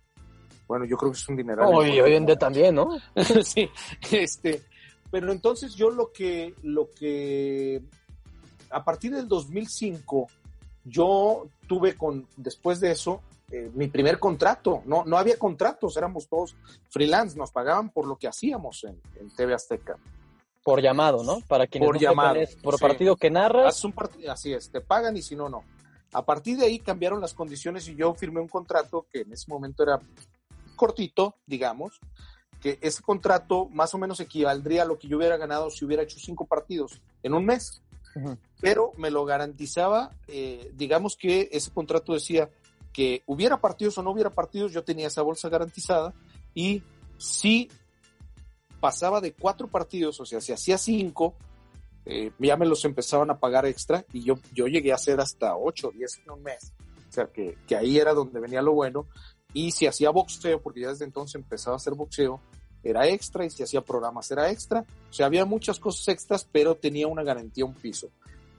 Bueno, yo creo que es un dineral. Hoy, hoy en día también, ¿no? sí, este, pero entonces yo lo que, lo que, a partir del 2005, yo tuve con, después de eso, eh, mi primer contrato. No, no había contratos, éramos todos freelance, nos pagaban por lo que hacíamos en, TV Azteca. Por llamado, ¿no? Para quienes por llamado. por partido que narras. Un así es, te pagan y si no, no. A partir de ahí cambiaron las condiciones y yo firmé un contrato que en ese momento era cortito, digamos, que ese contrato más o menos equivaldría a lo que yo hubiera ganado si hubiera hecho cinco partidos en un mes. Pero me lo garantizaba, eh, digamos que ese contrato decía que hubiera partidos o no hubiera partidos, yo tenía esa bolsa garantizada y si pasaba de cuatro partidos, o sea, si hacía cinco, eh, ya me los empezaban a pagar extra y yo, yo llegué a hacer hasta ocho, diez en un mes. O sea, que, que ahí era donde venía lo bueno y si hacía boxeo, porque ya desde entonces empezaba a hacer boxeo, era extra, y si hacía programas era extra. O sea, había muchas cosas extras, pero tenía una garantía, un piso.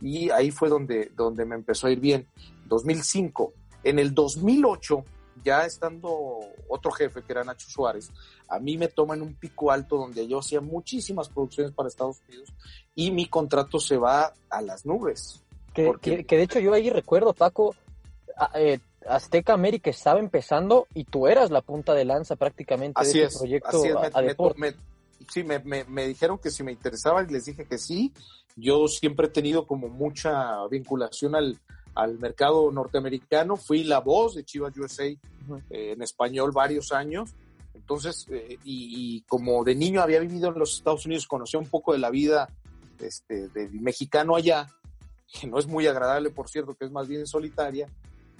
Y ahí fue donde, donde me empezó a ir bien. 2005. En el 2008, ya estando otro jefe, que era Nacho Suárez, a mí me toman un pico alto donde yo hacía muchísimas producciones para Estados Unidos y mi contrato se va a las nubes. Que, que, de hecho yo ahí recuerdo, Paco, eh, Azteca América estaba empezando y tú eras la punta de lanza prácticamente así de ese proyecto sí, me, dijeron que si me interesaba y les dije que sí. Yo siempre he tenido como mucha vinculación al, mercado norteamericano. Fui la voz de Chivas USA eh, en español varios años. Entonces, eh, y, como de niño había vivido en los Estados Unidos, conocía un poco de la vida este, del mexicano allá, que no es muy agradable, por cierto, que es más bien solitaria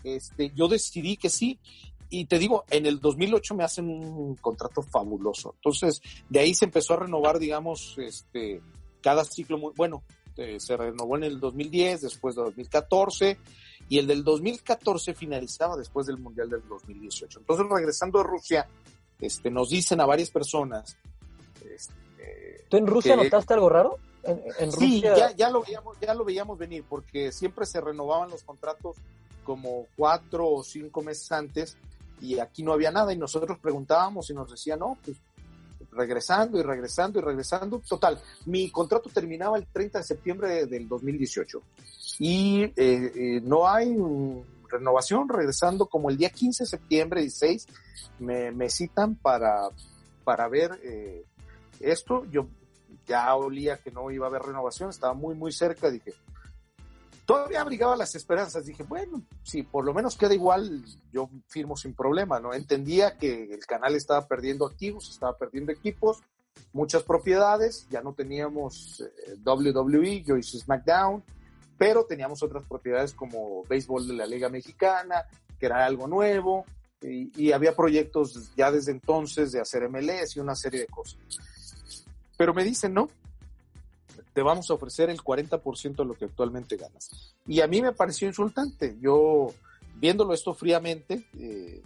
este, yo decidí que sí. Y te digo, en el 2008 me hacen un contrato fabuloso. Entonces, de ahí se empezó a renovar, digamos, este, cada ciclo muy, bueno, eh, se renovó en el 2010, después de 2014, y el del 2014 finalizaba después del Mundial del 2018. Entonces, regresando a Rusia, este, nos dicen a varias personas. Este, ¿Tú en Rusia notaste algo raro? En, sí, ya, ya, lo veíamos, ya lo veíamos venir, porque siempre se renovaban los contratos como cuatro o cinco meses antes y aquí no había nada y nosotros preguntábamos y nos decían, no, pues regresando y regresando y regresando. Total, mi contrato terminaba el 30 de septiembre del 2018 y eh, eh, no hay renovación, regresando como el día 15 de septiembre, 16, me, me citan para, para ver eh, esto. Yo ya olía que no iba a haber renovación, estaba muy, muy cerca, dije, todavía abrigaba las esperanzas. Dije, bueno, si por lo menos queda igual, yo firmo sin problema, ¿no? Entendía que el canal estaba perdiendo activos, estaba perdiendo equipos, muchas propiedades, ya no teníamos eh, WWE, yo hice SmackDown, pero teníamos otras propiedades como béisbol de la Liga Mexicana, que era algo nuevo, y, y había proyectos ya desde entonces de hacer MLS y una serie de cosas. Pero me dicen, no, te vamos a ofrecer el 40% de lo que actualmente ganas. Y a mí me pareció insultante. Yo, viéndolo esto fríamente, eh,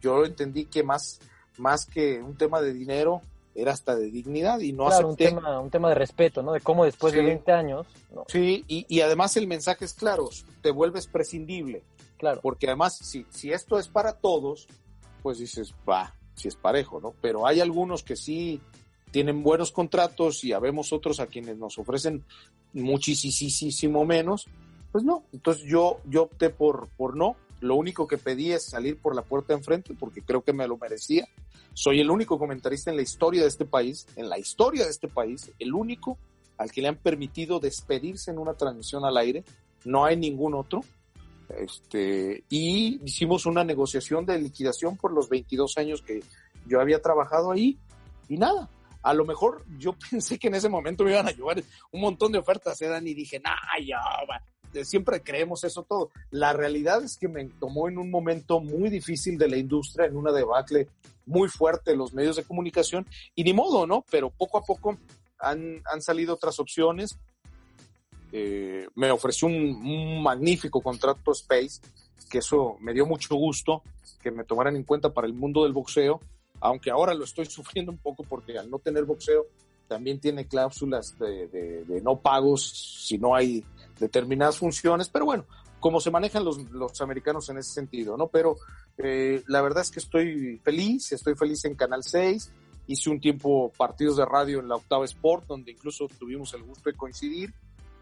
yo entendí que más, más que un tema de dinero, era hasta de dignidad y no claro, Un tema, un tema de respeto, ¿no? De cómo después de 20 años... Sí, y, y, además el mensaje es claro, te vuelves prescindible. Claro. Porque además, si, si esto es para todos, pues dices, va, si es parejo, ¿no? Pero hay algunos que sí tienen buenos contratos y habemos otros a quienes nos ofrecen muchísimo menos, pues no. Entonces yo, yo opté por, por no. Lo único que pedí es salir por la puerta de enfrente porque creo que me lo merecía. Soy el único comentarista en la historia de este país, en la historia de este país, el único al que le han permitido despedirse en una transmisión al aire. No hay ningún otro. Este, y hicimos una negociación de liquidación por los 22 años que yo había trabajado ahí y nada. A lo mejor yo pensé que en ese momento me iban a llevar un montón de ofertas, ¿eh, Y dije, nah, ya, siempre creemos eso todo. La realidad es que me tomó en un momento muy difícil de la industria, en una debacle muy fuerte los medios de comunicación, y ni modo, ¿no? Pero poco a poco han, han salido otras opciones. Eh, me ofreció un, magnífico contrato Space, que eso me dio mucho gusto que me tomaran en cuenta para el mundo del boxeo, aunque ahora lo estoy sufriendo un poco porque al no tener boxeo también tiene cláusulas de, no pagos si no hay determinadas funciones, pero bueno, como se manejan los, los americanos en ese sentido, ¿no? Pero eh, la verdad es que estoy feliz, estoy feliz en Canal 6, hice un tiempo partidos de radio en la Octava Sport, donde incluso tuvimos el gusto de coincidir,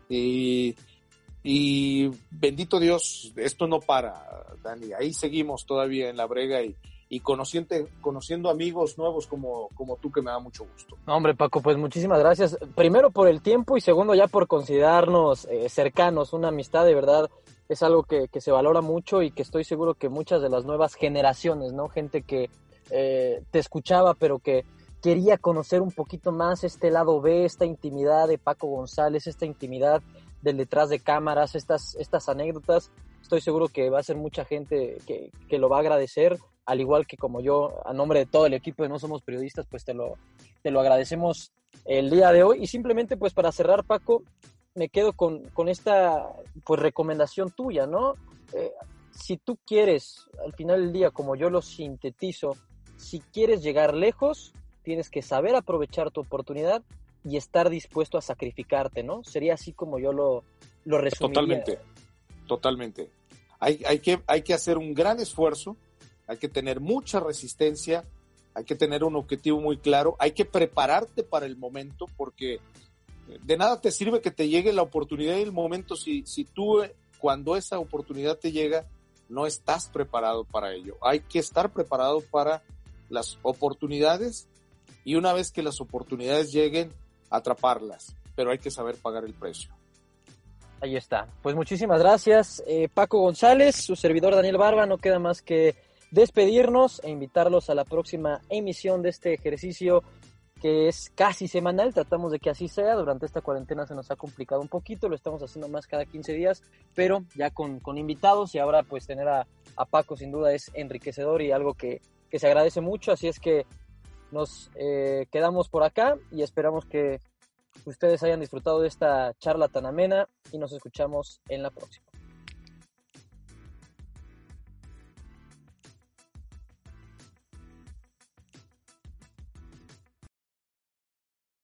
y, y bendito Dios, esto no para, Dani, ahí seguimos todavía en la brega y, y conociendo, amigos nuevos como, como tú, que me da mucho gusto. hombre, Paco, pues muchísimas gracias. Primero por el tiempo y segundo ya por considerarnos eh, cercanos. Una amistad de verdad es algo que, se valora mucho y que estoy seguro que muchas de las nuevas generaciones, ¿no? Gente que eh, te escuchaba, pero que quería conocer un poquito más este lado B, esta intimidad de Paco González, esta intimidad del detrás de cámaras, estas, estas anécdotas. Estoy seguro que va a ser mucha gente que, que lo va a agradecer al igual que como yo, a nombre de todo el equipo de No Somos Periodistas, pues te lo, te lo agradecemos el día de hoy. Y simplemente, pues para cerrar, Paco, me quedo con, con esta pues recomendación tuya, ¿no? Eh, si tú quieres, al final del día, como yo lo sintetizo, si quieres llegar lejos, tienes que saber aprovechar tu oportunidad y estar dispuesto a sacrificarte, ¿no? Sería así como yo lo, lo resumiría. Totalmente, totalmente. Hay, hay, que, hay que hacer un gran esfuerzo, hay que tener mucha resistencia, hay que tener un objetivo muy claro, hay que prepararte para el momento porque de nada te sirve que te llegue la oportunidad y el momento si, si tú cuando esa oportunidad te llega no estás preparado para ello. Hay que estar preparado para las oportunidades y una vez que las oportunidades lleguen, atraparlas, pero hay que saber pagar el precio. Ahí está. Pues muchísimas gracias, eh, Paco González, su servidor Daniel Barba, no queda más que despedirnos e invitarlos a la próxima emisión de este ejercicio que es casi semanal, tratamos de que así sea, durante esta cuarentena se nos ha complicado un poquito, lo estamos haciendo más cada 15 días, pero ya con, invitados y ahora pues tener a, Paco sin duda es enriquecedor y algo que, se agradece mucho, así es que nos eh, quedamos por acá y esperamos que ustedes hayan disfrutado de esta charla tan amena y nos escuchamos en la próxima.